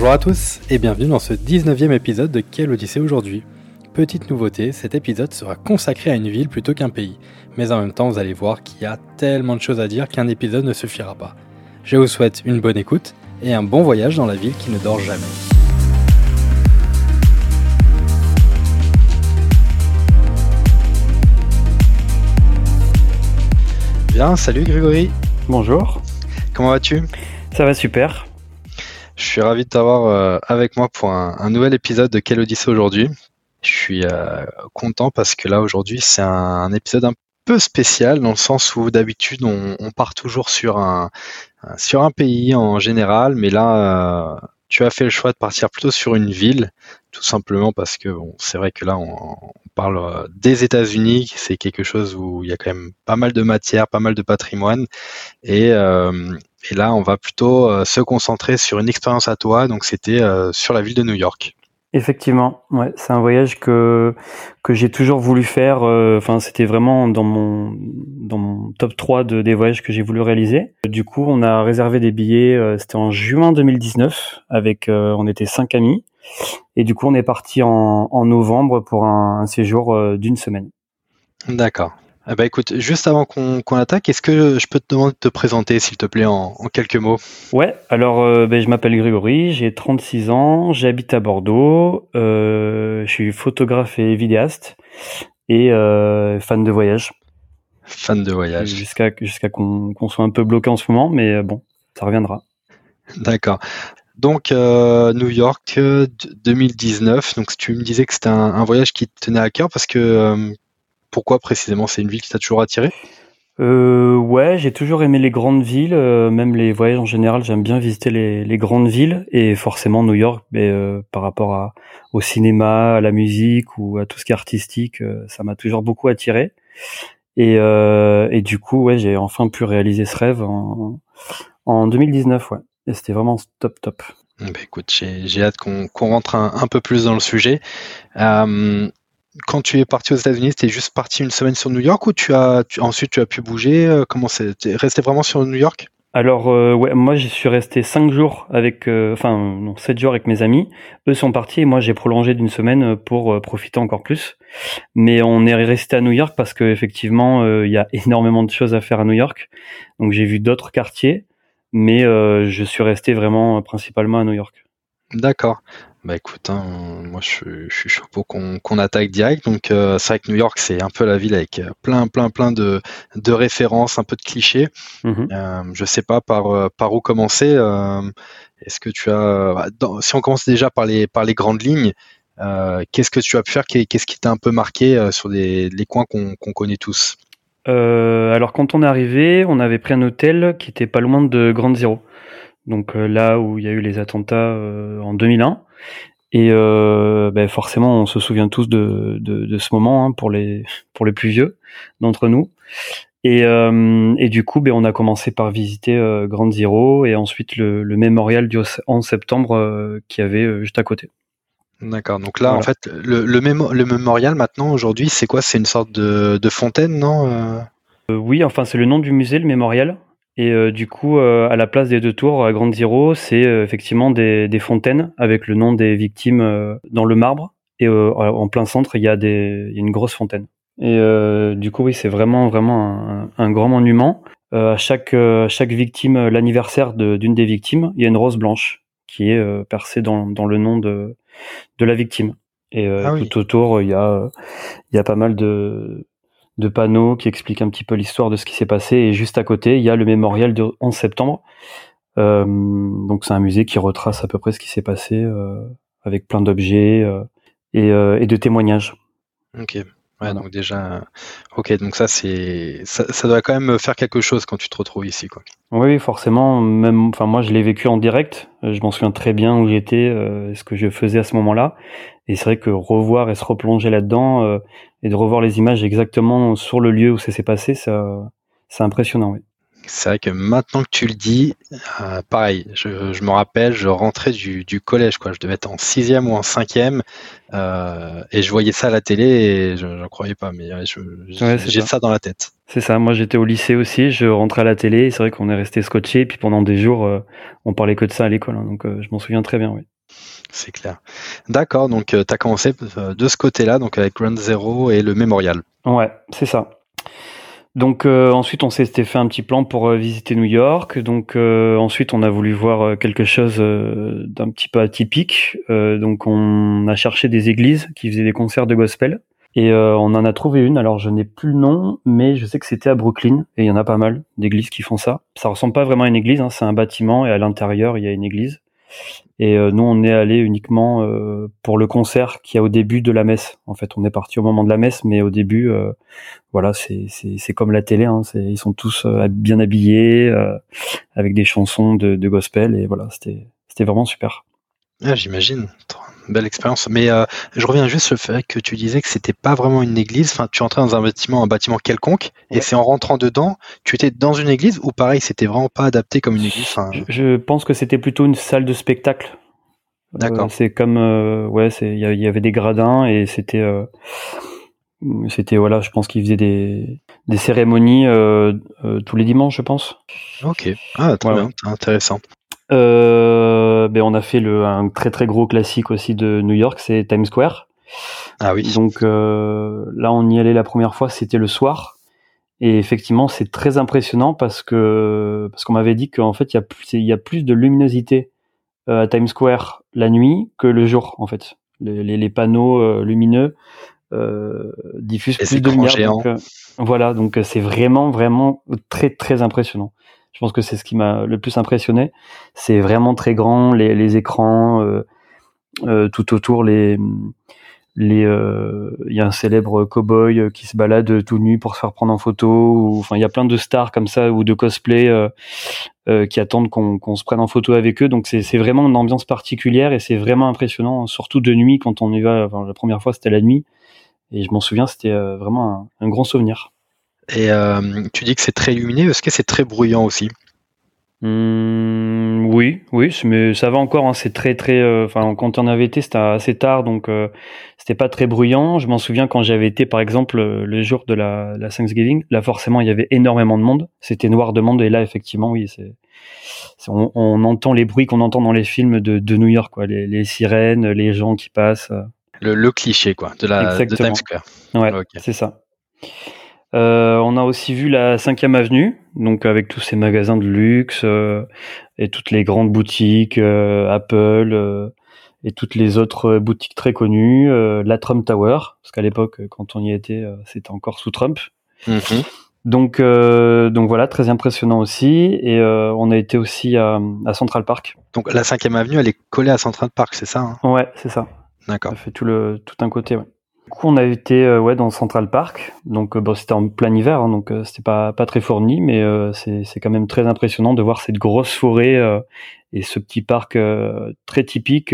Bonjour à tous et bienvenue dans ce 19e épisode de Quelle Odyssée aujourd'hui Petite nouveauté, cet épisode sera consacré à une ville plutôt qu'un pays. Mais en même temps, vous allez voir qu'il y a tellement de choses à dire qu'un épisode ne suffira pas. Je vous souhaite une bonne écoute et un bon voyage dans la ville qui ne dort jamais. Bien, salut Grégory. Bonjour. Comment vas-tu? Ça va super. Je suis ravi de t'avoir euh, avec moi pour un, nouvel épisode de Quelle Odyssée aujourd'hui. Je suis euh, content parce que là aujourd'hui c'est un, épisode un peu spécial dans le sens où d'habitude on, part toujours sur un, sur un pays en général, mais là euh, tu as fait le choix de partir plutôt sur une ville, tout simplement parce que bon, c'est vrai que là on, parle des États-Unis, c'est quelque chose où il y a quand même pas mal de matière, pas mal de patrimoine, et, et là, on va plutôt euh, se concentrer sur une expérience à toi. Donc, c'était euh, sur la ville de New York. Effectivement, ouais, c'est un voyage que que j'ai toujours voulu faire. Euh, enfin, c'était vraiment dans mon dans mon top 3 de des voyages que j'ai voulu réaliser. Du coup, on a réservé des billets. c'était en juin 2019. Avec, on était cinq amis. Et du coup, on est parti en, en novembre pour un séjour d'une semaine. D'accord. Eh ben, écoute, juste avant qu'on attaque, est-ce que je peux te demander de te présenter, s'il te plaît, en, quelques mots? Ouais, alors euh, ben, je m'appelle Grégory, j'ai 36 ans, j'habite à Bordeaux, euh, je suis photographe et vidéaste et euh, fan de voyage. Fan de voyage. Jusqu'à jusqu'à qu'on soit un peu bloqué en ce moment, mais bon, ça reviendra. D'accord. Donc New York 2019. Donc tu me disais que c'était un, un, voyage qui te tenait à cœur parce que pourquoi précisément C'est une ville qui t'a toujours attiré? Euh, ouais, j'ai toujours aimé les grandes villes, euh, même les voyages en général. J'aime bien visiter les, grandes villes et forcément New York, mais, euh, par rapport à, au cinéma, à la musique ou à tout ce qui est artistique, ça m'a toujours beaucoup attiré. Et, et du coup, ouais, j'ai enfin pu réaliser ce rêve en, en 2019, ouais. Et c'était vraiment top, top. Bah écoute, j'ai hâte qu'on rentre un, un, peu plus dans le sujet. Euh, quand tu es parti aux États-Unis, tu es juste parti une semaine sur New York ou tu as ensuite tu as pu bouger euh, Comment c'est resté vraiment sur New York? Alors euh, ouais, moi je suis resté cinq jours avec, euh, enfin non sept jours avec mes amis. Eux sont partis et moi j'ai prolongé d'une semaine pour profiter encore plus. Mais on est resté à New York parce que effectivement il y a énormément de choses à faire à New York. Donc j'ai vu d'autres quartiers, mais je suis resté vraiment principalement à New York. D'accord. Bah écoute, hein, moi je, je, suis chaud pour qu'on attaque direct. Donc euh, c'est vrai que New York c'est un peu la ville avec euh, plein plein plein de, de références, un peu de clichés. Mm euh, je sais pas par euh, par où commencer. Est-ce que tu as, bah, si on commence déjà par les par les grandes lignes, qu'est-ce que tu as pu faire? Qu'est-ce qui t'a un peu marqué sur les, les coins qu'on connaît tous? Alors quand on est arrivé, on avait pris un hôtel qui était pas loin de Grande Zero. Donc là où il y a eu les attentats en 2001. Et euh, ben forcément, on se souvient tous de, de, de ce moment hein, pour les pour les plus vieux d'entre nous. Et, euh, et du coup, ben, on a commencé par visiter euh, Grand Zero et ensuite le, le mémorial du 11 septembre euh, qui avait euh, juste à côté. D'accord. Donc là, en fait, le, le, le mémorial maintenant aujourd'hui, c'est quoi? C'est une sorte de, de fontaine, non Oui, enfin, c'est le nom du musée, le mémorial. Et euh, du coup, euh, à la place des deux tours, à Grande Zero, c'est euh, effectivement des, des, fontaines avec le nom des victimes dans le marbre. Et en plein centre, il y, a y une grosse fontaine. Et du coup, oui, c'est vraiment, vraiment un, un grand monument. à chaque, chaque victime, l'anniversaire d'une des victimes, il y a une rose blanche qui est percée dans, dans le nom de, de la victime. Et ah tout autour, il y a, il y a pas mal de, de panneaux qui expliquent un petit peu l'histoire de ce qui s'est passé. Et juste à côté, il y a le mémorial de 11 septembre. Euh, donc c'est un musée qui retrace à peu près ce qui s'est passé euh, avec plein d'objets euh, et, de témoignages. Ouais, donc déjà, ok, donc ça c'est, ça, ça, doit quand même faire quelque chose quand tu te retrouves ici, quoi. Oui, forcément. Même, enfin, moi, je l'ai vécu en direct. Je m'en souviens très bien où j'étais, euh, ce que je faisais à ce moment-là. Et c'est vrai que revoir et se replonger là-dedans euh, et de revoir les images exactement sur le lieu où ça s'est passé, ça, c'est impressionnant. Oui. C'est vrai que maintenant que tu le dis, euh, pareil, je, je, me rappelle, je rentrais du, du, collège, quoi. Je devais être en sixième ou en cinquième, euh, et je voyais ça à la télé et je n'en croyais pas, mais j'ai ça. dans la tête. C'est ça. Moi, j'étais au lycée aussi, je rentrais à la télé, c'est vrai qu'on est resté scotché, et puis pendant des jours, euh, on parlait que de ça à l'école, hein, donc euh, je m'en souviens très bien, oui. C'est clair. D'accord, donc tu as commencé de ce côté-là, donc avec Ground Zero et le mémorial. Ouais, c'est ça. Donc euh, ensuite on s'était fait un petit plan pour euh, visiter New York. Donc euh, ensuite on a voulu voir quelque chose d'un petit peu atypique. donc on a cherché des églises qui faisaient des concerts de gospel et on en a trouvé une. Alors je n'ai plus le nom, mais je sais que c'était à Brooklyn et il y en a pas mal d'églises qui font ça. Ça ressemble pas vraiment à une église, hein, c'est un bâtiment et à l'intérieur il y a une église. Et euh, nous, on est allé uniquement euh, pour le concert qui a au début de la messe. En fait, on est parti au moment de la messe, mais au début, euh, voilà, c'est comme la télé. Hein, ils sont tous bien habillés, avec des chansons de, gospel, et voilà, c'était vraiment super. Ah, j'imagine belle expérience. Mais euh, je reviens juste sur le fait que tu disais que c'était pas vraiment une église. Enfin, tu entrais dans un bâtiment, un bâtiment quelconque, et c'est en rentrant dedans, tu étais dans une église ou pareil, c'était vraiment pas adapté comme une église? Je, pense que c'était plutôt une salle de spectacle. D'accord. Euh, c'est comme euh, ouais, il y, avait des gradins et c'était c'était voilà, je pense qu'ils faisaient des des cérémonies tous les dimanches, je pense. Ok. Ah, très bien, intéressant. Euh, ben on a fait le, un très très gros classique aussi de New York, c'est Times Square. Ah oui. Donc euh, là, on y allait la première fois, c'était le soir. Et effectivement, c'est très impressionnant parce que parce qu'on m'avait dit qu'en fait, il y a plus, il y a plus de luminosité euh, à Times Square la nuit que le jour, en fait. Les, les, les panneaux euh, lumineux euh, diffusent plus de lumière. Donc, euh, voilà, donc c'est vraiment vraiment très très impressionnant. Je pense que c'est ce qui m'a le plus impressionné. C'est vraiment très grand, les, les écrans, euh, euh, tout autour, les les euh, il y a un célèbre cowboy qui se balade tout nu pour se faire prendre en photo enfin il y a plein de stars comme ça ou de cosplay euh, qui attendent qu'on qu'on se prenne en photo avec eux donc c'est c'est vraiment une ambiance particulière et c'est vraiment impressionnant surtout de nuit quand on y va enfin, la première fois c'était la nuit et je m'en souviens c'était vraiment un, un grand souvenir et euh, tu dis que c'est très lumineux, est-ce que c'est très bruyant aussi? Mmh, oui, oui, mais ça va encore. Hein, c'est très, très. Euh, enfin, quand on avait été, c'était assez tard, donc euh, c'était pas très bruyant. Je m'en souviens quand j'avais été, par exemple, le jour de la, la, Thanksgiving. Là, forcément, il y avait énormément de monde. C'était noir de monde, et là, effectivement, oui, c'est. On, on, entend les bruits qu'on entend dans les films de, de New York, quoi, les, les, sirènes, les gens qui passent. Le, le cliché, quoi, de la de Times Square. Ouais, c'est ça. Euh, on a aussi vu la 5 avenue, donc avec tous ces magasins de luxe euh, et toutes les grandes boutiques, euh, Apple et toutes les autres boutiques très connues, la Trump Tower, parce qu'à l'époque, quand on y était, c'était encore sous Trump. Mm-hmm. Donc, donc voilà, très impressionnant aussi. Et on a été aussi à, Central Park. Donc la 5 avenue, elle est collée à Central Park, c'est ça hein? Ouais, c'est ça. D'accord. Ça fait tout le tout un côté. Ouais. Du coup, on a été euh, ouais dans Central Park, donc euh, bon, c'était en plein hiver, hein, donc euh, c'était pas pas très fourni, mais c'est c'est quand même très impressionnant de voir cette grosse forêt et ce petit parc très typique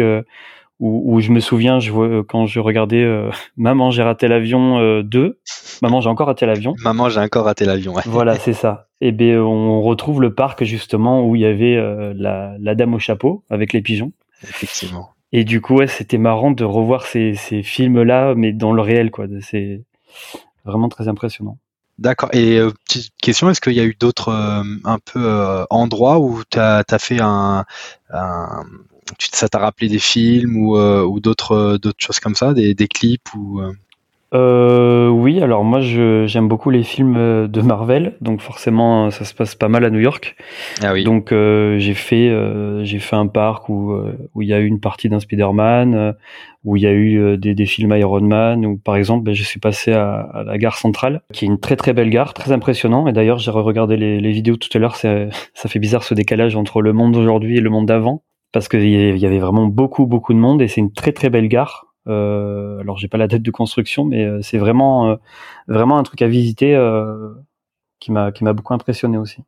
où, où, je me souviens, je vois, quand je regardais Maman j'ai raté l'avion 2, Maman j'ai encore raté l'avion. Maman j'ai encore raté l'avion. Ouais. Voilà, c'est ça. Et ben on retrouve le parc justement où il y avait la, la dame au chapeau avec les pigeons. Effectivement. Et du coup, ouais, c'était marrant de revoir ces, ces films-là, mais dans le réel, quoi. C'est vraiment très impressionnant. D'accord. Et euh, petite question, est-ce qu'il y a eu d'autres euh, un peu euh, endroits où tu as, fait un, un ça t'a rappelé des films ou, ou d'autres d'autres choses comme ça, des, des clips ou euh, oui, alors moi j'aime beaucoup les films euh, de Marvel, donc forcément ça se passe pas mal à New York. Ah oui. Donc euh, j'ai fait euh, j'ai fait un parc où où il y a eu une partie d'un Spider-Man, où il y a eu des, des films Iron Man, ou par exemple ben, je suis passé à, à, la gare centrale, qui est une très très belle gare, très impressionnant. Et d'ailleurs j'ai regardé les, les vidéos tout à l'heure, ça fait bizarre ce décalage entre le monde d'aujourd'hui et le monde d'avant, parce qu'il y avait vraiment beaucoup beaucoup de monde et c'est une très très belle gare Euh, alors j'ai pas la date de construction, mais c'est vraiment vraiment un truc à visiter qui m'a qui m'a beaucoup impressionné aussi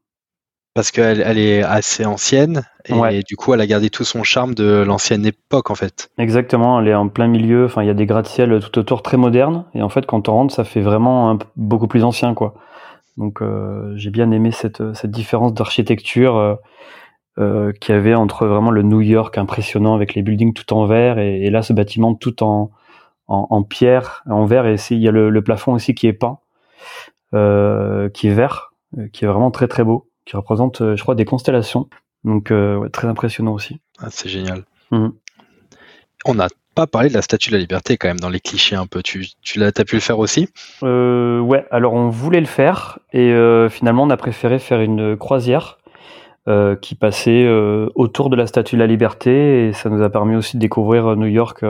parce qu'elle elle est assez ancienne et, du coup elle a gardé tout son charme de l'ancienne époque en fait. Exactement, elle est en plein milieu, enfin il y a des gratte-ciel tout autour très modernes et en fait quand on rentre ça fait vraiment beaucoup plus ancien quoi. Donc euh, j'ai bien aimé cette, cette différence d'architecture euh, euh, y avait entre vraiment le New York impressionnant avec les buildings tout en verre et, là ce bâtiment tout en, en, pierre, en verre et il y a le, plafond aussi qui est peint, qui est vert, qui est vraiment très très beau qui représente, euh, je crois, des constellations. Donc, euh, très impressionnant aussi. Ah, c'est génial. Mhm. On n'a pas parlé de la Statue de la Liberté quand même dans les clichés un peu. Tu, tu as pu le faire aussi? Euh, Ouais, alors on voulait le faire et finalement on a préféré faire une croisière qui passait autour de la Statue de la Liberté et ça nous a permis aussi de découvrir New York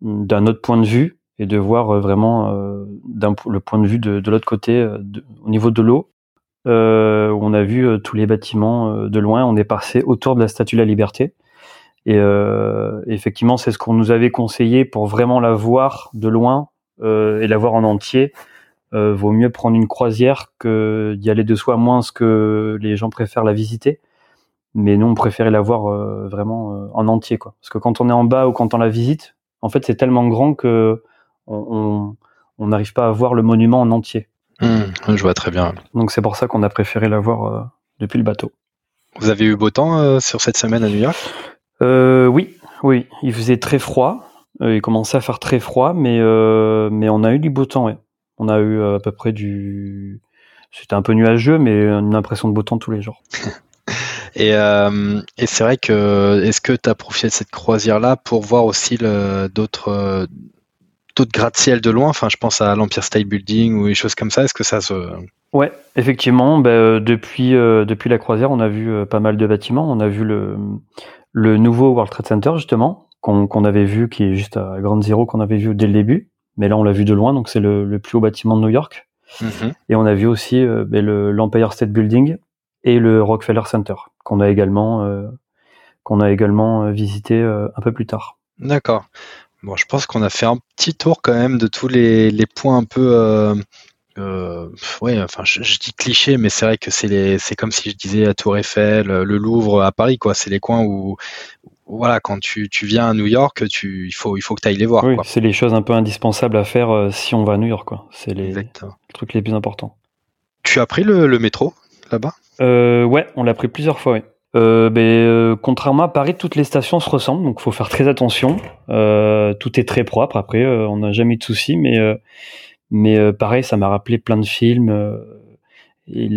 d'un autre point de vue et de voir vraiment le point de vue de, de l'autre côté au niveau de l'eau euh, on a vu euh, tous les bâtiments euh, de loin. On est passé autour de la Statue de la Liberté. Et effectivement, c'est ce qu'on nous avait conseillé pour vraiment la voir de loin et la voir en entier. Vaut mieux prendre une croisière que d'y aller de soi, moins ce que les gens préfèrent la visiter. Mais nous, on préférait la voir vraiment en entier, quoi. Parce que quand on est en bas ou quand on la visite, en fait, c'est tellement grand que on n'arrive pas à voir le monument en entier. Mmh, je vois très bien. Donc c'est pour ça qu'on a préféré la voir euh, depuis le bateau. Vous avez eu beau temps euh, sur cette semaine à New York? Euh, Oui, oui. Il faisait très froid. il commençait à faire très froid, mais mais on a eu du beau temps. Ouais. On a eu à peu près du. C'était un peu nuageux, mais une impression de beau temps tous les jours. et, et c'est vrai que est-ce que tu as profité de cette croisière là pour voir aussi d'autres d'autres gratte-ciel de loin? Enfin, je pense à l'Empire State Building ou des choses comme ça. Est-ce que ça se. Ouais, effectivement. Ben, euh, depuis, euh, depuis la croisière, on a vu euh, pas mal de bâtiments. On a vu le, le nouveau World Trade Center, justement, qu'on avait vu, qui est juste à Grande Zero, qu'on avait vu dès le début. Mais là, on l'a vu de loin, donc c'est le, le, plus haut bâtiment de New York. Mm-hmm. Et on a vu aussi ben, l'Empire State Building et le Rockefeller Center, qu'on a également, qu'on a également visité un peu plus tard. D'accord. Bon, je pense qu'on a fait un petit tour quand même de tous les, les points un peu. Euh, euh, ouais, enfin, je, dis cliché, mais c'est vrai que c'est les, c'est comme si je disais la Tour Eiffel, le Louvre à Paris, quoi. C'est les coins où, voilà, quand tu, tu viens à New York, tu, il faut, il faut que tu ailles les voir. Oui, c'est les choses un peu indispensables à faire euh, si on va à New York. C'est les, trucs les plus importants. Tu as pris le, le métro là-bas? Euh, Ouais, on l'a pris plusieurs fois, oui. Euh, ben, euh, contrairement à Paris, toutes les stations se ressemblent, donc faut faire très attention. Tout est très propre. Après, on n'a jamais eu de soucis, mais mais pareil, ça m'a rappelé plein de films. et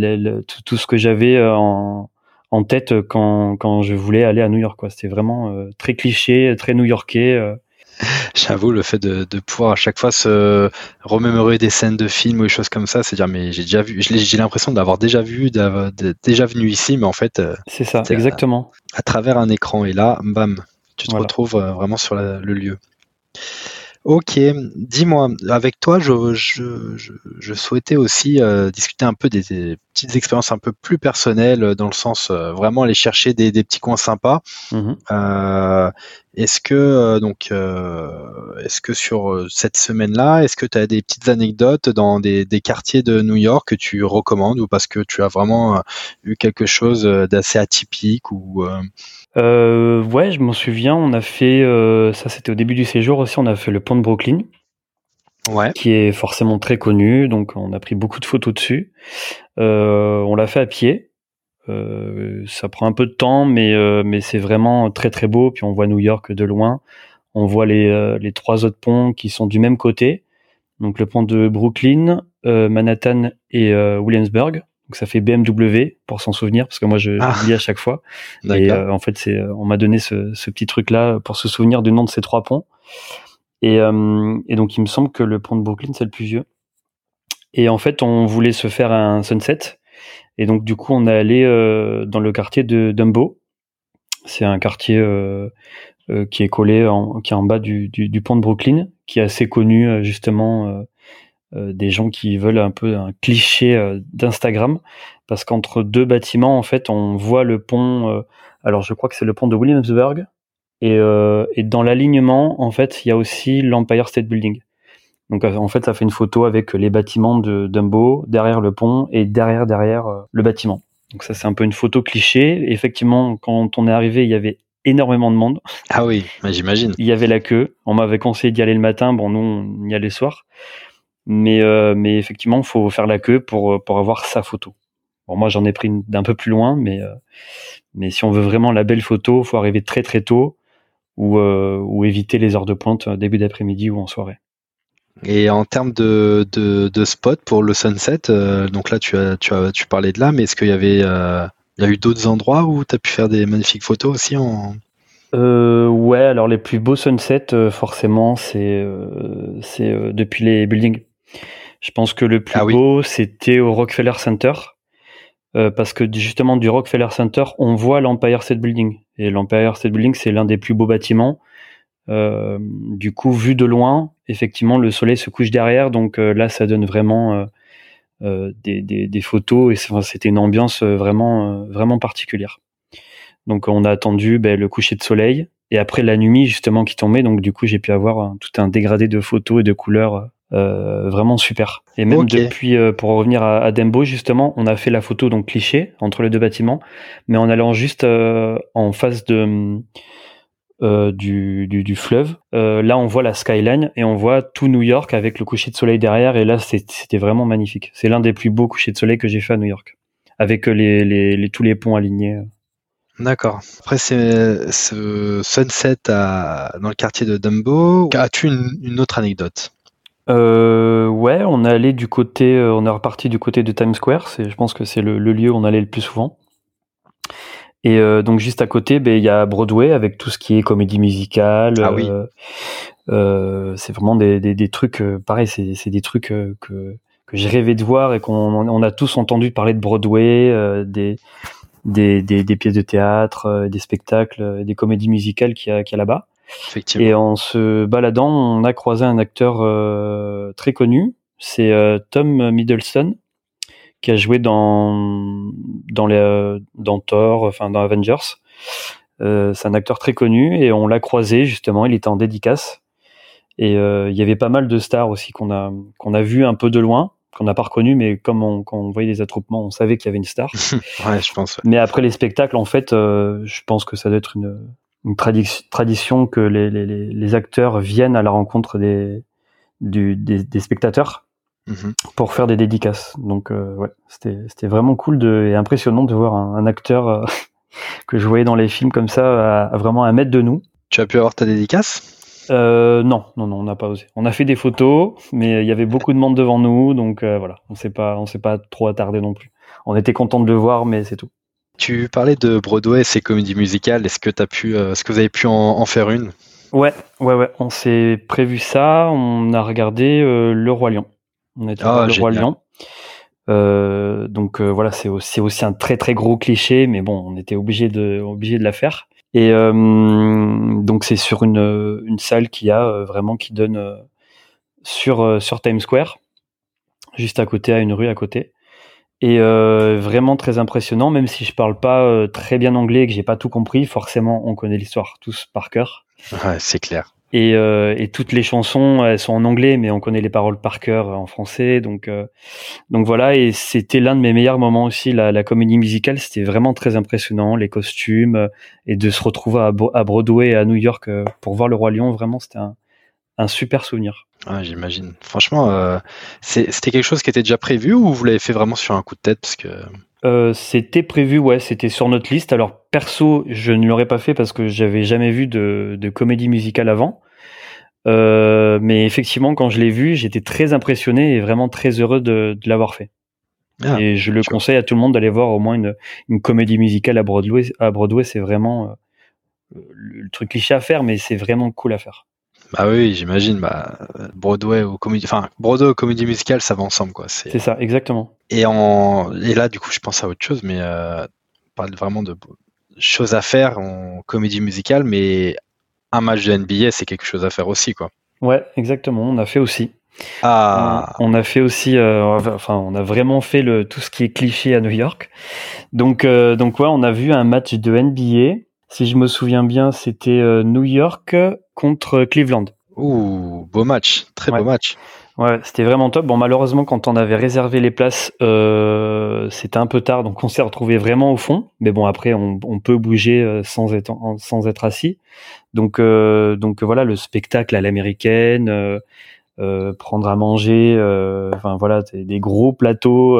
tout, tout, ce que j'avais en, en tête quand, quand je voulais aller à New York. C'était vraiment très cliché, très new-yorkais. J'avoue, le fait de, de, pouvoir à chaque fois se remémorer des scènes de films ou des choses comme ça, c'est dire, mais j'ai déjà vu, j'ai l'impression d'avoir déjà vu, d'avoir déjà venu ici, mais en fait. Euh, c'est ça, exactement. À, travers un écran, et là, bam, tu te retrouves euh, vraiment sur le lieu. Ok, dis-moi, avec toi, je, je, je, souhaitais aussi euh, discuter un peu des, petites expériences un peu plus personnelles, euh, dans le sens euh, vraiment aller chercher des, des petits coins sympas. Mmh est-ce que donc, est-ce que sur cette semaine-là, est-ce que tu as des petites anecdotes dans des, des, quartiers de New York que tu recommandes ou parce que tu as vraiment eu quelque chose d'assez atypique ou euh, ouais, je m'en souviens. On a fait, euh, ça c'était au début du séjour aussi, on a fait le pont de Brooklyn. Ouais. Qui est forcément très connu, donc on a pris beaucoup de photos dessus. Euh, on l'a fait à pied. Euh, ça prend un peu de temps, mais, euh, mais c'est vraiment très très beau. Puis on voit New York de loin. On voit les, euh, les trois autres ponts qui sont du même côté. Donc le pont de Brooklyn, Manhattan et Williamsburg. Donc ça fait BMW pour s'en souvenir parce que moi je ah. lis à chaque fois. Et en fait c'est on m'a donné ce, ce, petit truc là pour se souvenir du nom de ces trois ponts. Et, et donc il me semble que le pont de Brooklyn c'est le plus vieux. Et en fait on voulait se faire un sunset. Et donc du coup on est allé euh, dans le quartier de Dumbo. C'est un quartier euh, euh, qui est collé qui est en bas du, pont de Brooklyn, qui est assez connu justement des gens qui veulent un peu un cliché d'Instagram, parce qu'entre deux bâtiments, en fait, on voit le pont. Alors, je crois que c'est le pont de Williamsburg, et dans l'alignement, en fait, il y a aussi l'Empire State Building. Donc en fait, ça fait une photo avec les bâtiments de Dumbo derrière le pont et derrière derrière le bâtiment. Donc ça, c'est un peu une photo cliché. effectivement, quand on est arrivé, il y avait énormément de monde. Ah oui, j'imagine. Il y avait la queue. On m'avait conseillé d'y aller le matin. Bon, nous, on y allait le soir. Mais, euh, mais effectivement, il faut faire la queue pour, pour avoir sa photo. Bon, moi, j'en ai pris d'un peu plus loin, mais, euh, mais si on veut vraiment la belle photo, il faut arriver très très tôt ou, euh, ou éviter les heures de pointe début d'après-midi ou en soirée. Et en termes de, de, de spot pour le sunset, donc là tu as, tu as tu parlais de là, mais est-ce qu'il y avait il y a eu d'autres endroits où tu as pu faire des magnifiques photos aussi en ouais, alors les plus beaux sunsets forcément c'est c'est depuis les buildings. Je pense que le plus ah beau, c'était au Rockefeller Center. Euh, parce que justement, du Rockefeller Center, on voit l'Empire State Building. Et l'Empire State Building, c'est l'un des plus beaux bâtiments. Euh, du coup, vu de loin, effectivement, le soleil se couche derrière. Donc euh, là, ça donne vraiment des, des, des, photos. Et c'était une ambiance vraiment, vraiment particulière. Donc on a attendu ben, le coucher de soleil. Et après la nuit, justement, qui tombait. Donc du coup, j'ai pu avoir tout un dégradé de photos et de couleurs euh, vraiment super. Et même depuis, euh, pour revenir à, à, Dembo, justement, on a fait la photo donc cliché entre les deux bâtiments, mais en allant juste euh, en face de du, du, du, fleuve. là, on voit la skyline et on voit tout New York avec le coucher de soleil derrière. Et là, c'était vraiment magnifique. C'est l'un des plus beaux couchers de soleil que j'ai fait à New York, avec les, les, les tous les ponts alignés. D'accord. Après, c'est ce sunset à, dans le quartier de Dumbo. As-tu une, une autre anecdote? Euh, ouais, on est allé du côté, euh, on est reparti du côté de Times Square. C'est, je pense que c'est le, lieu où on allait le plus souvent. Et euh, donc juste à côté, ben il y a Broadway avec tout ce qui est comédie musicale. Ah oui. Euh, c'est vraiment des, des, des trucs, pareil, c'est, c'est des trucs que que j'ai rêvé de voir et qu'on on a tous entendu parler de Broadway, des, des, des, des pièces de théâtre, des spectacles, des comédies musicales qu'il y a, qu'il y a là-bas. Et en se baladant, on a croisé un acteur euh, très connu. C'est euh, Tom Middleton qui a joué dans dans les euh, dans Thor, enfin dans Avengers. c'est un acteur très connu et on l'a croisé justement. Il était en dédicace et il y avait pas mal de stars aussi qu'on a qu'on a vu un peu de loin qu'on n'a pas reconnu, mais comme on, quand on voyait les attroupements, on savait qu'il y avait une star. ouais, je pense. Mais après les spectacles, en fait, je pense que ça doit être une, une tradition que les, les, les, acteurs viennent à la rencontre des, du, des, des, spectateurs mhm. pour faire des dédicaces. Donc euh, ouais, c'était vraiment cool de, et impressionnant de voir un, acteur euh, que je voyais dans les films comme ça à, vraiment un mètre de nous. Tu as pu avoir ta dédicace? Euh, non, non, non, on n'a pas osé. On a fait des photos, mais il y avait beaucoup de monde devant nous, donc euh, voilà, on s'est pas, on s'est pas trop attardé non plus. On était content de le voir, mais c'est tout. Tu parlais de Broadway et ses comédies musicales. Est-ce que, as pu, euh, est-ce que vous avez pu en, faire une? Ouais, ouais, ouais. On s'est prévu ça. On a regardé euh, Le Roi Lion. On a été ah, Le Roi Lion. Euh, donc voilà, c'est aussi, aussi, un très très gros cliché, mais bon, on était obligé de, obligé de la faire. Et donc c'est sur une, une salle qui a vraiment qui donne sur sur Times Square, juste à côté, à une rue à côté et euh, vraiment très impressionnant même si je parle pas euh, très bien anglais et que j'ai pas tout compris forcément on connaît l'histoire tous par cœur ouais, c'est clair et, euh, et, toutes les chansons elles sont en anglais mais on connaît les paroles par cœur en français donc euh, donc voilà. Et c'était l'un de mes meilleurs moments aussi la, la comédie musicale. C'était vraiment très impressionnant les costumes et de se retrouver à, à Broadway à New York pour voir le roi lion. Vraiment c'était un, un super souvenir. J'imagine. Franchement, euh, c'était quelque chose qui était déjà prévu ou vous l'avez fait vraiment sur un coup de tête? Parce que... Euh, c'était prévu, ouais, c'était sur notre liste. Alors perso, je ne l'aurais pas fait parce que j'avais jamais vu de, de, comédie musicale avant. Euh, mais effectivement, quand je l'ai vu, j'étais très impressionné et vraiment très heureux de, de l'avoir fait. Ah, et je le conseille à tout le monde d'aller voir au moins une, une comédie musicale à Broadway. À Broadway, c'est vraiment euh, le truc cliché à faire, mais c'est vraiment cool à faire. Bah oui, j'imagine. Bah, Broadway ou comédie, enfin Broadway ou comédie musicale, ça va ensemble, quoi. C'est ça, exactement. Et en et là, du coup, je pense à autre chose, mais euh, parle vraiment de choses à faire en comédie musicale, mais un match de NBA, c'est quelque chose à faire aussi, quoi. Ouais, exactement. On a fait aussi. Ah. On, a fait aussi, euh, enfin, on a vraiment fait le tout ce qui est cliché à New York. Donc, euh, donc ouais, on a vu un match de NBA si je me souviens bien, c'était New York contre Cleveland. Ouh, beau match, très beau match. Ouais, c'était vraiment top. Bon, malheureusement, quand on avait réservé les places, euh, c'était un peu tard, donc on s'est retrouvé vraiment au fond. Mais bon, après, on, peut bouger euh, sans être sans être assis. Donc euh, donc voilà, le spectacle à l'américaine, prendre à manger, enfin voilà, des, gros plateaux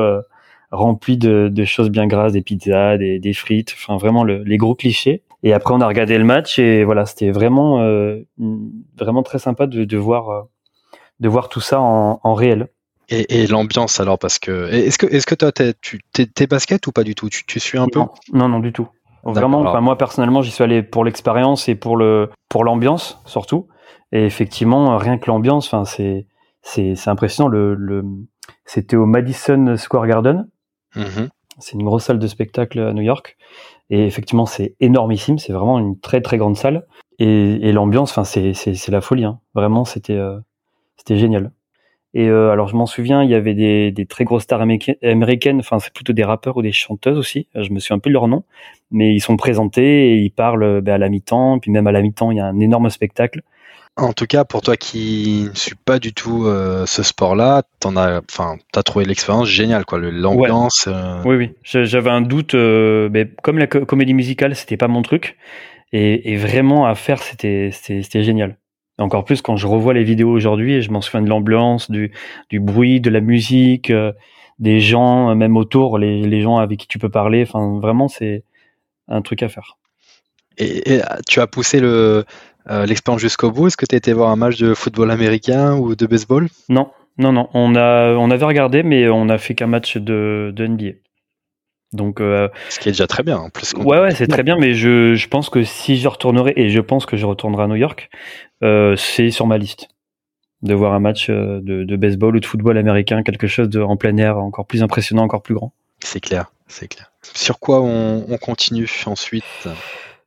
remplis de, choses bien grasses, des pizzas, des, frites, enfin vraiment les gros clichés. Et après, on a regardé le match et voilà, c'était vraiment vraiment très sympa de, de voir de voir tout ça en, réel. Et, l'ambiance alors parce que est-ce que est-ce que toi tu t'es basket ou pas du tout? Tu, tu suis un peu? Non non du tout. Vraiment enfin moi personnellement j'y suis allé pour l'expérience et pour le pour l'ambiance surtout. Et effectivement rien que l'ambiance enfin c'est c'est c'est impressionnant. Le, le c'était au Madison Square Garden. Mm-hmm. C'est une grosse salle de spectacle à New York. Et effectivement c'est énormissime. C'est vraiment une très très grande salle. Et, l'ambiance c'est la folie hein. vraiment c'était euh, c'était génial. Et euh, alors je m'en souviens, il y avait des, très grosses stars américaines, enfin c'est plutôt des rappeurs ou des chanteuses aussi, je me souviens un peu de leur nom, mais ils sont présentés et ils parlent ben, à la mi-temps, puis même à la mi-temps il y a un énorme spectacle. En tout cas, pour toi qui ne suis pas du tout euh, ce sport-là, t'en as, enfin, t'as trouvé l'expérience géniale, quoi, l'ambiance. Euh. Oui, oui. J'avais un doute, mais comme la comédie musicale, c'était pas mon truc, et, et vraiment à faire, c'était, c'était génial. Encore plus quand je revois les vidéos aujourd'hui et je m'en souviens de l'ambiance, du, du bruit, de la musique, euh, des gens, euh, même autour, les, les gens avec qui tu peux parler. Enfin, vraiment, c'est un truc à faire. Et, tu as poussé le, euh, l'expérience jusqu'au bout Est-ce que tu as été voir un match de football américain ou de baseball? Non, non, non. On, a, on avait regardé, mais on n'a fait qu'un match de, de NBA. Donc, euh, ce qui est déjà très bien. En plus, ouais, ouais, c'est très bien, mais je, je pense que si je retournerai, et je pense que je retournerai à New York, euh, c'est sur ma liste de voir un match de, de, baseball ou de football américain, quelque chose de, en plein air encore plus impressionnant, encore plus grand. C'est clair, c'est clair. Sur quoi on, on continue ensuite?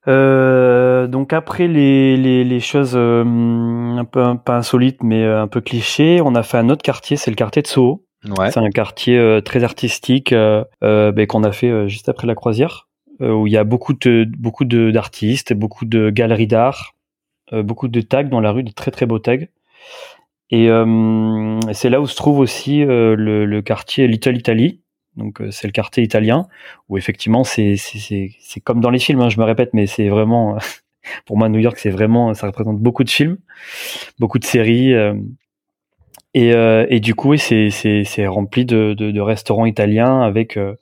Euh, donc après les, les, les choses euh, un peu un, pas insolites mais un peu clichés, on a fait un autre quartier, c'est le quartier de Soho. C'est un quartier euh, très artistique euh, euh, ben, qu'on a fait juste après la croisière, où il y a beaucoup de beaucoup d'artistes, beaucoup de galeries d'art, beaucoup de tags dans la rue, de très très beaux tags. Et c'est là où se trouve aussi le, le, quartier Little Italy. Donc c'est le quartier italien où effectivement c'est c'est comme dans les films. Hein, je me répète, mais c'est vraiment pour moi New York c'est vraiment ça représente beaucoup de films, beaucoup de séries. Et, euh, et du coup, c'est c'est rempli de, de, de, restaurants italiens avec euh,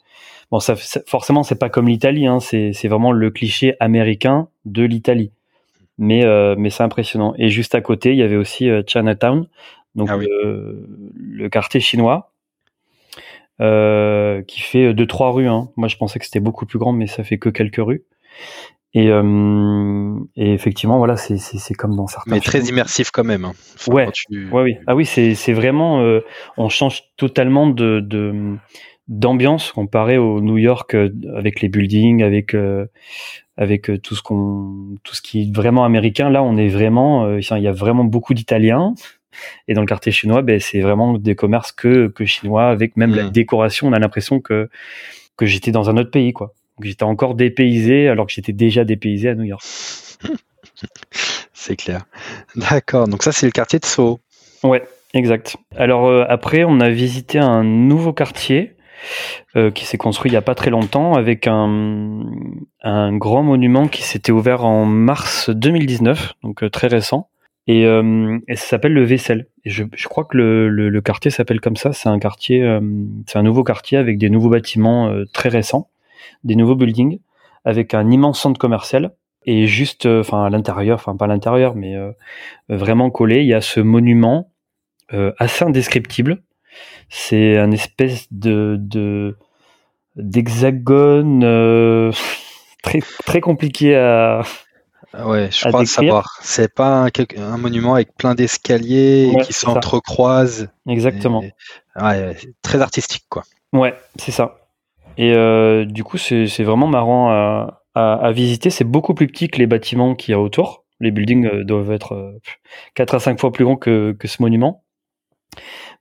bon, ça, forcément c'est pas comme l'Italie, hein, c'est c'est vraiment le cliché américain de l'Italie. Mais euh, mais c'est impressionnant. Et juste à côté, il y avait aussi Chinatown, donc ah le quartier chinois. Qui fait deux trois rues. Hein. Moi, je pensais que c'était beaucoup plus grand, mais ça fait que quelques rues. Et, euh, et effectivement, voilà, c'est, comme dans certains. Mais très immersif quand même. Hein. ouais, ouais, oui. Ah oui, c'est, vraiment. Euh, on change totalement de, de d'ambiance comparé au New York euh, avec les buildings, avec euh, avec tout ce qu'on, tout ce qui est vraiment américain. Là, on est vraiment. il y a vraiment beaucoup d'Italiens. Et dans le quartier chinois, ben, c'est vraiment des commerces que que chinois, avec même la hmm. décoration. On a l'impression que que j'étais dans un autre pays, quoi j'étais encore dépaysé alors que j'étais déjà dépaysé à New York. c'est clair. D'accord. Donc ça, c'est le quartier de Soho. Ouais, exact. Alors euh, après, on a visité un nouveau quartier euh, qui s'est construit il n'y a pas très longtemps avec un, un grand monument qui s'était ouvert en mars 2019, donc euh, très récent. Et, et, ça s'appelle le Vaisselle. Je, je crois que le, le, quartier s'appelle comme ça. C'est un quartier, c'est un nouveau quartier avec des nouveaux bâtiments très récents des nouveaux buildings avec un immense centre commercial et juste, euh, enfin à l'intérieur, enfin pas à l'intérieur, mais euh, vraiment collé, il y a ce monument euh, assez indescriptible. C'est un espèce de, de d'hexagone très très compliqué à Ouais, je crois savoir. C'est pas un, monument avec plein d'escaliers qui s'entrecroisent. Exactement. ouais, très artistique, quoi. Ouais, c'est ça. Et euh, du coup, c'est vraiment marrant à, à, à visiter. C'est beaucoup plus petit que les bâtiments qu'il y a autour. Les buildings euh, doivent être euh, 4 à 5 fois plus grands que, que ce monument.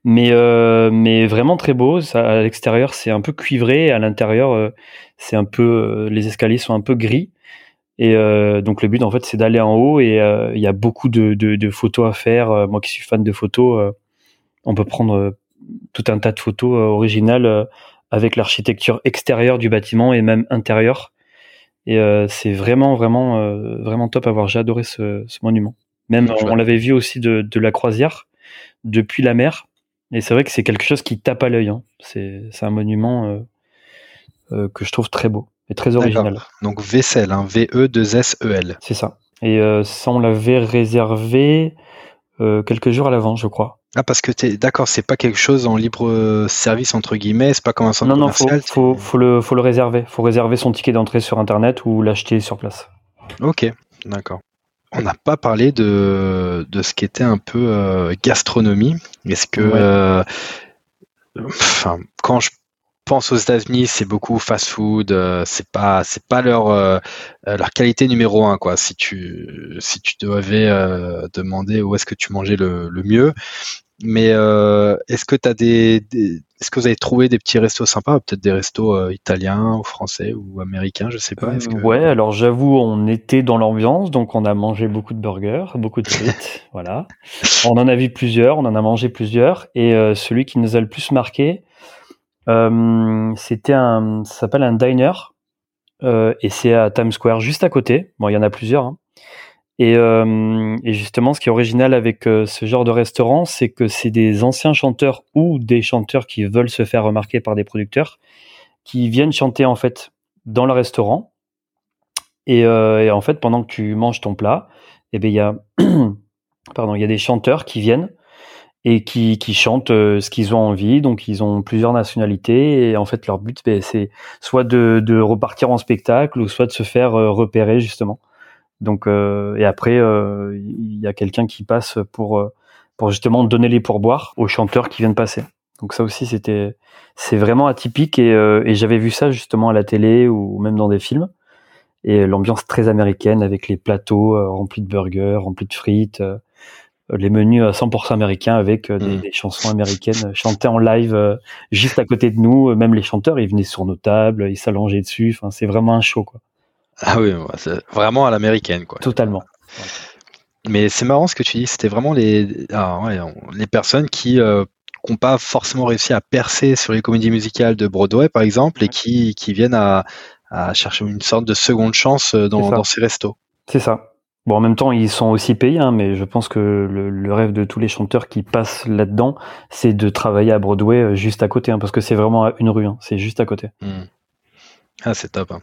Mais, euh, mais vraiment très beau. Ça, à l'extérieur, c'est un peu cuivré. À l'intérieur, euh, c'est un peu, les escaliers sont un peu gris. Et donc le but en fait c'est d'aller en haut et il y a beaucoup de, de, photos à faire. moi qui suis fan de photos, on peut prendre tout un tas de photos originales avec l'architecture extérieure du bâtiment et même intérieure. Et c'est vraiment vraiment vraiment top à voir. J'ai adoré ce, ce monument. Même on, l'avait vu aussi de, de la croisière depuis la mer. Et c'est vrai que c'est quelque chose qui tape à l'œil. Hein. C'est un monument euh, euh, que je trouve très beau et très original. Donc Vessel, hein, V-E-2-S-E-L. C'est ça. Et euh, ça, on l'avait réservé quelques jours à l'avant, je crois. Ah, parce que es d'accord, c'est pas quelque chose en libre service, entre guillemets, c'est pas comme un centre non, commercial. Non, faut, faut, le, faut le réserver. faut réserver son ticket d'entrée sur Internet ou l'acheter sur place. Ok, d'accord. On n'a pas parlé de, de ce qui était un peu euh, gastronomie. Est-ce que, euh, enfin, quand je pense aux États-Unis, c'est beaucoup fast-food. Euh, c'est pas, c'est pas leur leur qualité numéro un quoi. Si tu si tu devais demander où est-ce que tu mangeais le, le mieux, mais euh, est-ce que tu as des, est-ce que vous avez trouvé des petits restos sympas, peut-être des restos euh, italiens ou français ou américains, je sais pas. Euh, ouais, alors j'avoue, on était dans l'ambiance, donc on a mangé beaucoup de burgers, beaucoup de frites, voilà. On en a vu plusieurs, on en a mangé plusieurs, et celui qui nous a le plus marqué, c'était un, ça s'appelle un diner, et c'est à Times Square, juste à côté. Bon, il y en a plusieurs. Hein. Euh, et, justement, ce qui est original avec euh, ce genre de restaurant, c'est que c'est des anciens chanteurs ou des chanteurs qui veulent se faire remarquer par des producteurs qui viennent chanter en fait dans le restaurant. Et, euh, en fait, pendant que tu manges ton plat, eh ben il y a pardon, il y a des chanteurs qui viennent et qui, qui chantent ce qu'ils ont envie. Donc, ils ont plusieurs nationalités et en fait, leur but, ben, c'est soit de, de repartir en spectacle ou soit de se faire repérer justement. Donc euh, et après euh, il y a quelqu'un qui passe pour euh, pour justement donner les pourboires aux chanteurs qui viennent passer. Donc ça aussi c'était c'est vraiment atypique et, et j'avais vu ça justement à la télé ou même dans des films et l'ambiance très américaine avec les plateaux remplis de burgers, remplis de frites, les menus à 100% américains avec des, mmh. des, chansons américaines chantées en live juste à côté de nous. Même les chanteurs, ils venaient sur nos tables, ils s'allongeaient dessus. Enfin, c'est vraiment un show, quoi. Ah oui, c'est vraiment à l'américaine, quoi. Totalement. Mais c'est marrant ce que tu dis, c'était vraiment les, ah les personnes qui n'ont euh, pas forcément réussi à percer sur les comédies musicales de Broadway, par exemple, et qui, qui viennent à, à, chercher une sorte de seconde chance euh, dans, dans ces restos. C'est ça. Bon, en même temps, ils sont aussi payés, hein, mais je pense que le, rêve de tous les chanteurs qui passent là-dedans, c'est de travailler à Broadway euh, juste à côté, hein, parce que c'est vraiment une rue, hein, c'est juste à côté. Hmm. Ah, c'est top. Hein.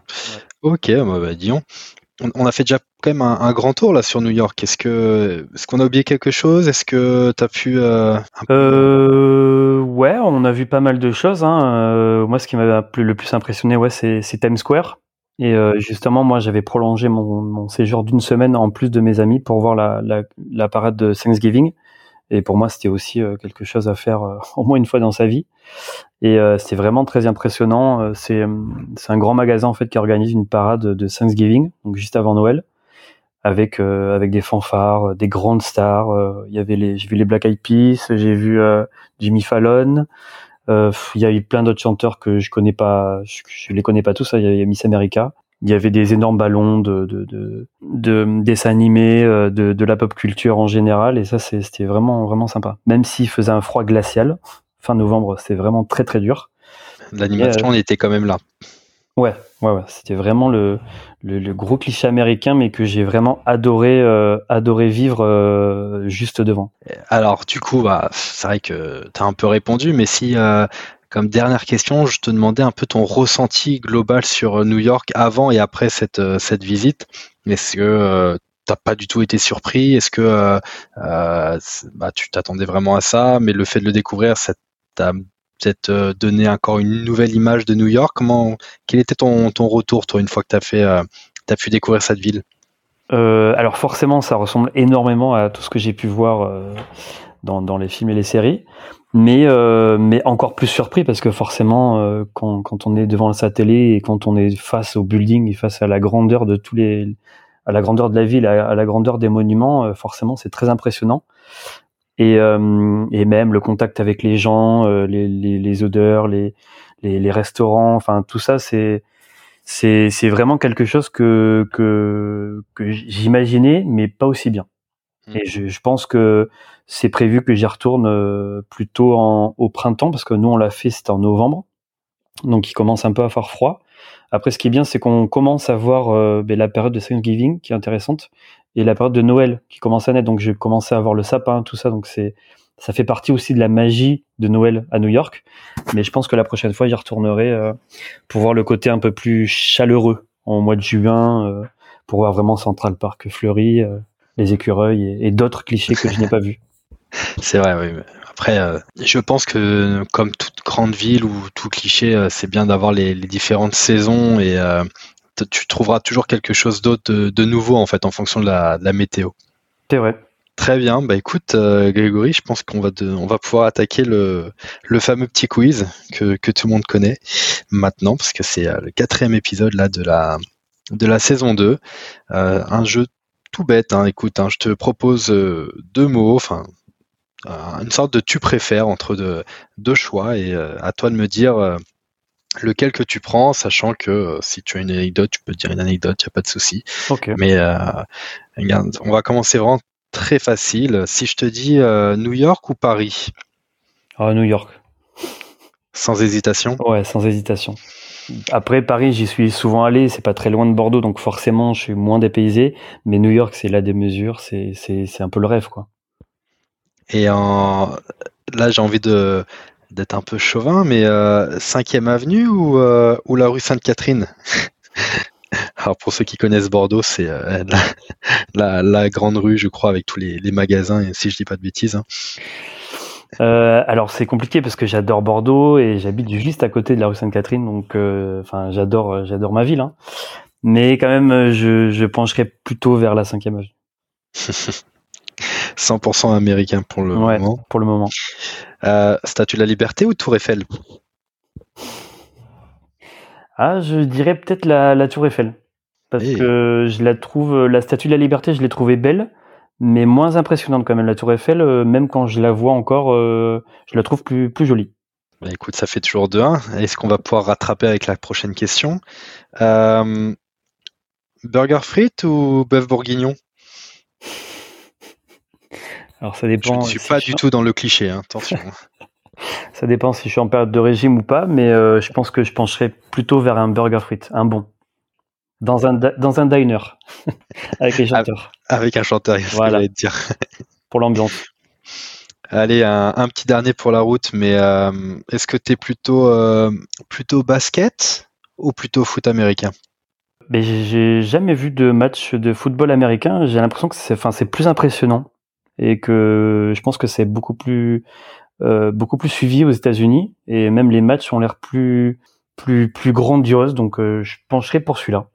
Ok, bah, bah disons. On, a fait déjà quand même un, grand tour là sur New York. Est-ce que est-ce qu'on a oublié quelque chose? Est-ce que tu as pu euh, euh, Ouais, on a vu pas mal de choses. Hein. Moi, ce qui m'a le plus impressionné, ouais, c'est Times Square. Et justement, moi, j'avais prolongé mon, séjour d'une semaine en plus de mes amis pour voir la, la parade de Thanksgiving. Et pour moi, c'était aussi euh, quelque chose à faire euh, au moins une fois dans sa vie. Et euh, c'était vraiment très impressionnant. C'est c'est un grand magasin en fait qui organise une parade de Thanksgiving, donc juste avant Noël, avec avec des fanfares, des grandes stars. Il y avait les j'ai vu les Black Eyed Peas, j'ai vu Jimmy Fallon. Il y a eu plein d'autres chanteurs que je connais pas, je, je les connais pas tous. Hein. Il y a Miss America il y avait des énormes ballons de, de, de, de dessins animés, euh, de, de la pop culture en général, et ça c'était vraiment vraiment sympa. Même s'il faisait un froid glacial, fin novembre, c'était vraiment très très dur. L'animation, on euh, était quand même là. Ouais, ouais. C'était vraiment le, le, gros cliché américain, mais que j'ai vraiment adoré, euh, adoré vivre juste devant. Alors, du coup, bah, c'est vrai que tu as un peu répondu, mais si comme dernière question, je te demandais un peu ton ressenti global sur euh, New York avant et après cette, euh, cette visite. Est-ce que euh, n'as pas du tout été surpris? Est-ce que bah, tu t'attendais vraiment à ça? Mais le fait de le découvrir, ça t'a peut-être donné encore une nouvelle image de New York? Comment, Quel était ton, retour, toi, une fois que tu as, fait, as pu découvrir cette ville? Alors forcément, ça ressemble énormément à tout ce que j'ai pu voir dans, les films et les séries. Mais euh, mais encore plus surpris parce que forcément euh, quand, quand on est devant sa télé et quand on est face au building et face à la grandeur de tous les à la grandeur de la ville à, la grandeur des monuments euh, forcément c'est très impressionnant et et même le contact avec les gens les, les, les odeurs les, les, les restaurants enfin tout ça c'est c'est c'est vraiment quelque chose que que que j'imaginais, mais pas aussi bien. Mmh. Et je, je pense que c'est prévu que j'y retourne euh, plutôt en, au printemps parce que nous on l'a fait c'était en novembre, donc il commence un peu à faire froid. Après, ce qui est bien, c'est qu'on commence à voir euh, ben, la période de Thanksgiving qui est intéressante et la période de Noël qui commence à naître. Donc, j'ai commencé à voir le sapin, tout ça. Donc, c'est ça fait partie aussi de la magie de Noël à New York. Mais je pense que la prochaine fois, j'y retournerai euh, pour voir le côté un peu plus chaleureux en mois de juin, euh, pour voir vraiment Central Park fleuri, euh, les écureuils et, d'autres clichés que je n'ai pas vus. C'est vrai, oui. Après, je pense que comme toute grande ville ou tout cliché, c'est bien d'avoir les, différentes saisons et tu trouveras toujours quelque chose d'autre de, nouveau en fait en fonction de la, de la météo. C'est vrai. Très bien, bah écoute euh, Grégory, je pense qu'on va on va pouvoir attaquer le, le fameux petit quiz que, que tout le monde connaît maintenant parce que c'est euh, le quatrième épisode là de la de la saison 2. Euh, un jeu tout bête, hein, écoute, hein, je te propose deux mots, enfin une sorte de tu préfères entre deux, deux choix et à toi de me dire lequel que tu prends, sachant que si tu as une anecdote, tu peux dire une anecdote, il n'y a pas de souci. Mais on va commencer vraiment très facile. Si je te dis euh, New York ou Paris? Ah, New York. Sans hésitation? Ouais, sans hésitation. Après, Paris, j'y suis souvent allé, c'est pas très loin de Bordeaux, donc forcément, je suis moins dépaysé. Mais New York, c'est là des mesures, c'est un peu le rêve, quoi. Et en... là, j'ai envie de d'être un peu chauvin, mais 5e euh, avenue ou, euh, ou la rue Sainte-Catherine? Alors pour ceux qui connaissent Bordeaux, c'est euh, la, grande rue, je crois, avec tous les, magasins, si je dis pas de bêtises. Hein. Euh, alors c'est compliqué parce que j'adore Bordeaux et j'habite juste à côté de la rue Sainte-Catherine, donc euh, enfin j'adore j'adore ma ville. Hein. Mais quand même, je, je pencherai plutôt vers la 5 avenue. 100% américain pour le moment. Pour le moment. Statue de la Liberté ou Tour Eiffel? Ah, je dirais peut-être la, Tour Eiffel. Parce que je la trouve, la Statue de la Liberté, je l'ai trouvée belle, mais moins impressionnante quand même. La Tour Eiffel, euh, même quand je la vois encore, euh, je la trouve plus, plus jolie. Bah, écoute, ça fait toujours 2-1. Est-ce qu'on va pouvoir rattraper avec la prochaine question? Euh, Burger frites ou bœuf bourguignon? Alors ça dépend. Je ne suis pas du tout dans le cliché, hein, attention. Ça dépend si je suis en période de régime ou pas, mais euh, je pense que je pencherai plutôt vers un burger frites, un bon. Dans un, dans un diner, avec les chanteurs. Avec un chanteur, voilà. dire. pour l'ambiance. Allez, un, petit dernier pour la route, mais euh, est-ce que tu es plutôt, euh, plutôt basket ou plutôt foot américain? Mais j'ai jamais vu de match de football américain. J'ai l'impression que c'est, enfin, c'est plus impressionnant et que je pense que c'est beaucoup plus euh, beaucoup plus suivi aux États-Unis et même les matchs ont l'air plus plus plus grandioses. Donc euh, je pencherai pour celui-là.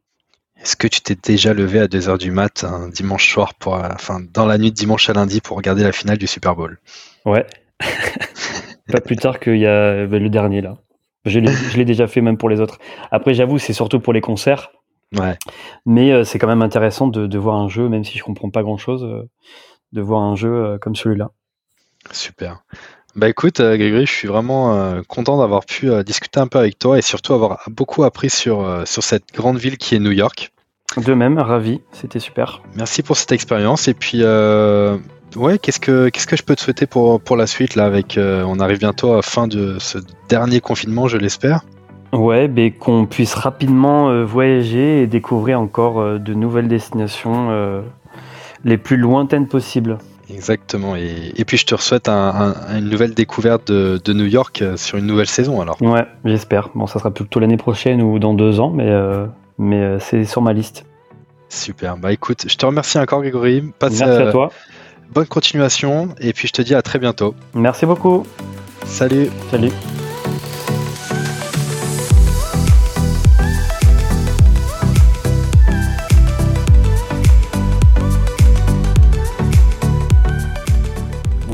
Est-ce que tu t'es déjà levé à 2h du mat un dimanche soir pour, euh, enfin, dans la nuit de dimanche à lundi pour regarder la finale du Super Bowl? Ouais. Pas plus tard qu'il y a ben, le dernier là. Je l'ai déjà fait même pour les autres. Après, j'avoue, c'est surtout pour les concerts. Ouais. Mais c'est quand même intéressant de, de, voir un jeu, même si je comprends pas grand chose, de voir un jeu comme celui-là. Super. Bah écoute, euh, Grégory, je suis vraiment euh, content d'avoir pu euh, discuter un peu avec toi et surtout avoir beaucoup appris sur, sur cette grande ville qui est New York. De même, ravi, c'était super. Merci pour cette expérience et puis ouais, qu'est-ce que qu'est-ce que je peux te souhaiter pour, pour la suite là avec on arrive bientôt à la fin de ce dernier confinement, je l'espère? Ouais, ben qu'on puisse rapidement voyager et découvrir encore de nouvelles destinations les plus lointaines possibles. Exactement. Et, puis je te souhaite une nouvelle découverte de, New York euh, sur une nouvelle saison alors. Ouais, j'espère. Bon, ça sera plutôt l'année prochaine ou dans deux ans, mais, euh, mais euh, c'est sur ma liste. Super. Bah écoute, je te remercie encore Grégory. Passe, Merci à toi. Bonne continuation et puis je te dis à très bientôt. Merci beaucoup. Salut. Salut.